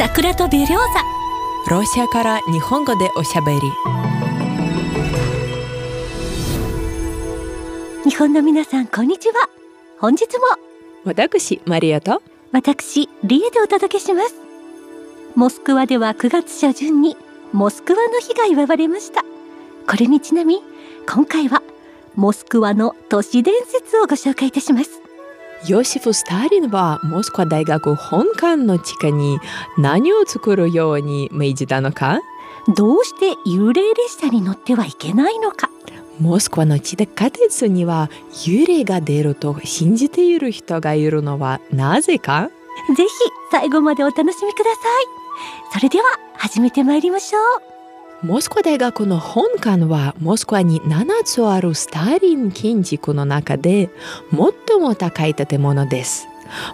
桜とベリョーザロシアから日本語でおしゃべり。日本の皆さんこんにちは。本日も。私マリアと。私リエでお届けします。モスクワでは9月初旬にモスクワの日が祝われました。これにちなみ今回はモスクワの都市伝説をご紹介いたしますヨシフ・スターリンはモスクワ大学本館の地下に何を作るように命じたのかどうして幽霊列車に乗ってはいけないのかモスクワの地下鉄には幽霊が出ると信じている人がいるのはなぜかぜひ最後までお楽しみくださいそれでは始めてまいりましょうモスクワ大学の本館はモスクワに7つあるスターリン建築の中で最も高い建物です。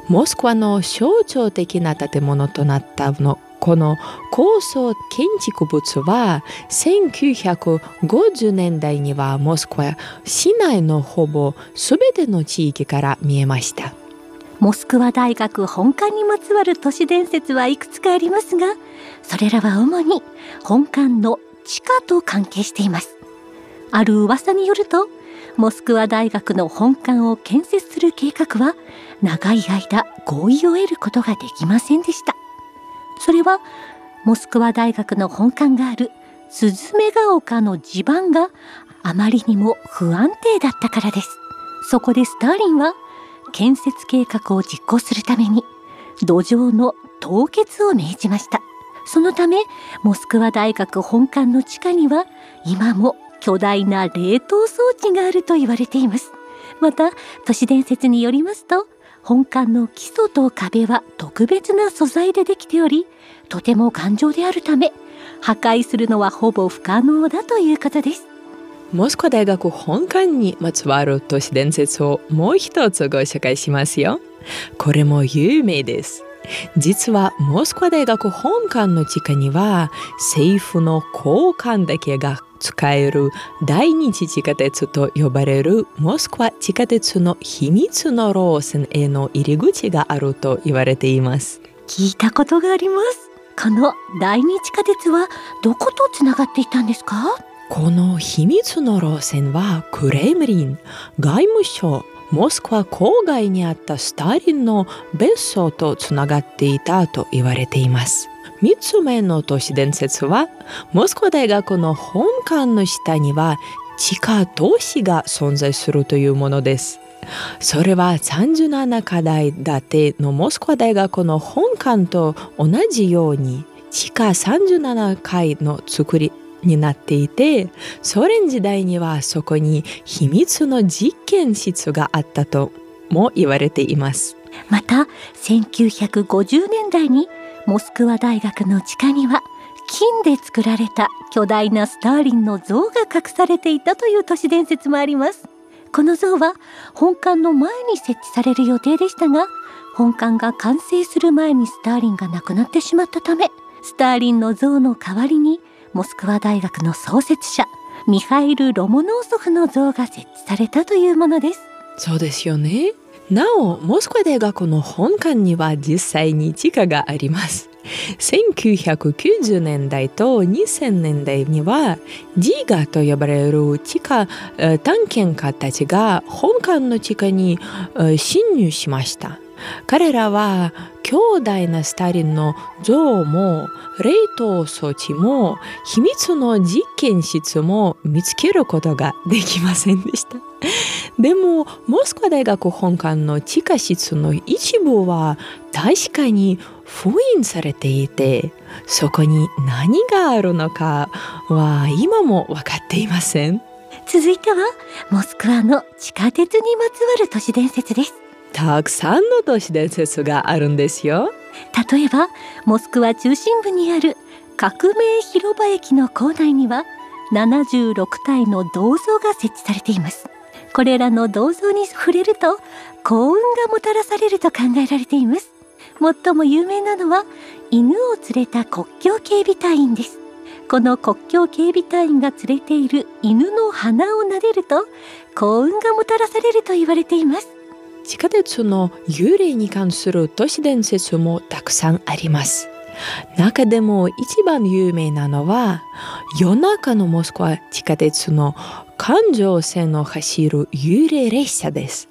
モスクワの象徴的な建物となったのこの高層建築物は1950年代にはモスクワ市内のほぼ全ての地域から見えました。モスクワ大学本館にまつわる都市伝説はいくつかありますがそれらは主に本館の地下と関係しています。ある噂によるとモスクワ大学の本館を建設する計画は長い間合意を得ることができませんでした。それはモスクワ大学の本館があるスズメが丘の地盤があまりにも不安定だったからです。そこでスターリンは建設計画を実行するために土壌の凍結を命じました。そのためモスクワ大学本館の地下には今も巨大な冷凍装置があると言われています。また都市伝説によりますと本館の基礎と壁は特別な素材でできておりとても頑丈であるため破壊するのはほぼ不可能だということです。モスクワ大学本館にまつわる都市伝説をもう一つご紹介しますよ。これも有名です。実はモスクワ大学本館の地下には政府の高官だけが使える大日地下鉄と呼ばれるモスクワ地下鉄の秘密の路線への入り口があると言われています。聞いたことがありますこの第二地下鉄はどことつながっていたんですか？この秘密の路線はクレムリン、外務省、モスクワ郊外にあったスターリンの別荘とつながっていたと言われています。3つ目の都市伝説はモスクワ大学の本館の下には地下都市が存在するというものです。それは37階建てのモスクワ大学の本館と同じように地下37階の作りになっていてソ連時代にはそこに秘密の実験室があったとも言われています。また1950年代にモスクワ大学の地下には金で作られた巨大なスターリンの像が隠されていたという都市伝説もあります。この像は本館の前に設置される予定でしたが本館が完成する前にスターリンが亡くなってしまったためスターリンの像の代わりにモスクワ大学の創設者ミハイル・ロモノーソフの像が設置されたというものです。そうですよね。なおモスクワ大学の本館には実際に地下があります。1990年代と2000年代にはジーガと呼ばれる地下探検家たちが本館の地下に侵入しました。彼らは強大なスターリンの像も冷凍装置も秘密の実験室も見つけることができませんでした。でもモスクワ大学本館の地下室の一部は確かに封印されていてそこに何があるのかは今も分かっていません。続いてはモスクワの地下鉄にまつわる都市伝説です。たくさんの都市伝説があるんですよ。例えばモスクワ中心部にある革命広場駅の構内には76体の銅像が設置されています。これらの銅像に触れると幸運がもたらされると考えられています。最も有名なのは犬を連れた国境警備隊員です。この国境警備隊員が連れている犬の鼻を撫でると幸運がもたらされると言われています。地下鉄の幽霊に関する都市伝説もたくさんあります中でも一番有名なのは夜中のモスクワ地下鉄の環状線を走る幽霊列車です。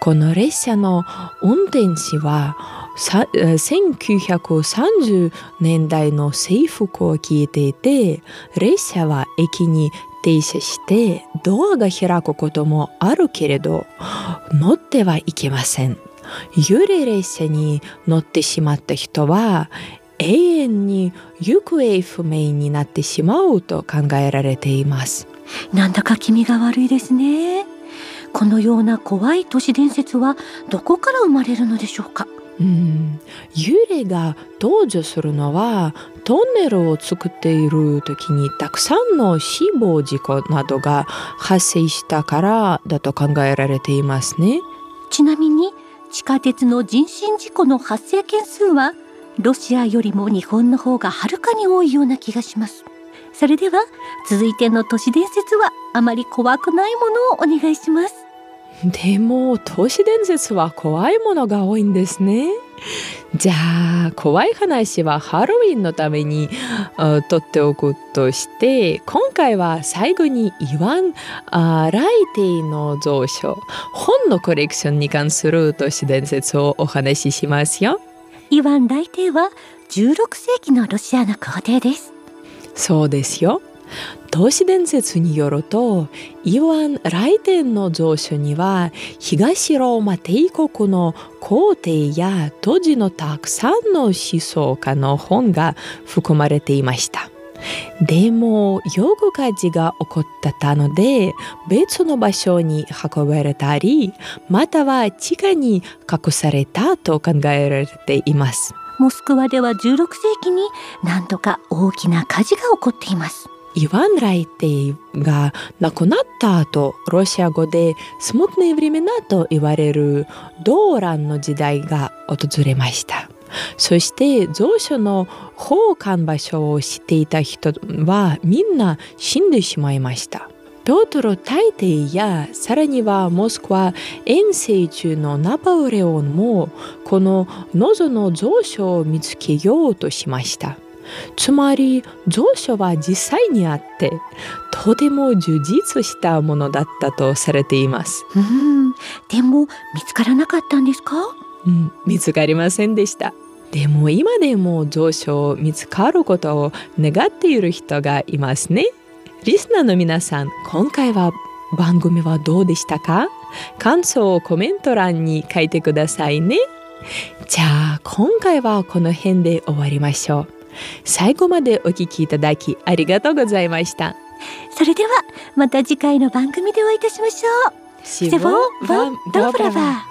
この列車の運転士は1930年代の制服を着ていて列車は駅に停車してドアが開くこともあるけれど乗ってはいけません。幽霊列車に乗ってしまった人は永遠に行方不明になってしまうと考えられています。なんだか気味が悪いですね。このような怖い都市伝説はどこから生まれるのでしょうか？うん。幽霊が登場するのはトンネルを作っている時にたくさんの死亡事故などが発生したからだと考えられていますね。ちなみに地下鉄の人身事故の発生件数はロシアよりも日本の方がはるかに多いような気がします。それでは続いての都市伝説はあまり怖くないものをお願いします。でも都市伝説は怖いものが多いんですね。じゃあ怖い話はハロウィンのために取っておくとして今回は最後にイワン・ライティの蔵書本のコレクションに関する都市伝説をお話ししますよ。イワン・ライティは16世紀のロシアの皇帝です。そうですよ都市伝説によるとイワン・ライテンの蔵書には東ローマ帝国の皇帝や当時のたくさんの思想家の本が含まれていました。でもヨグ火事が起こったので別の場所に運ばれたりまたは地下に隠されたと考えられています。モスクワでは16世紀に何度か大きな火事が起こっています。イワン・ライテイが亡くなった後ロシア語でスムトネブリメナと言われる動乱の時代が訪れました。そして蔵書の保管場所を知っていた人はみんな死んでしまいました。ピョートロ大帝やさらにはモスクワ遠征中のナポレオンもこのノの蔵書を見つけようとしました。つまり蔵書は実際にあってとても充実したものだったとされています。うん。でも見つからなかったんですか？うん。見つかりませんでした。でも今でも蔵書を見つかることを願っている人がいますね。リスナーの皆さん今回は番組はどうでしたか？感想をコメント欄に書いてくださいね。じゃあ今回はこの辺で終わりましょう最後までお聞きいただきありがとうございました。それではまた次回の番組でお会いいたしましょう。シボン・バン・ドブラバ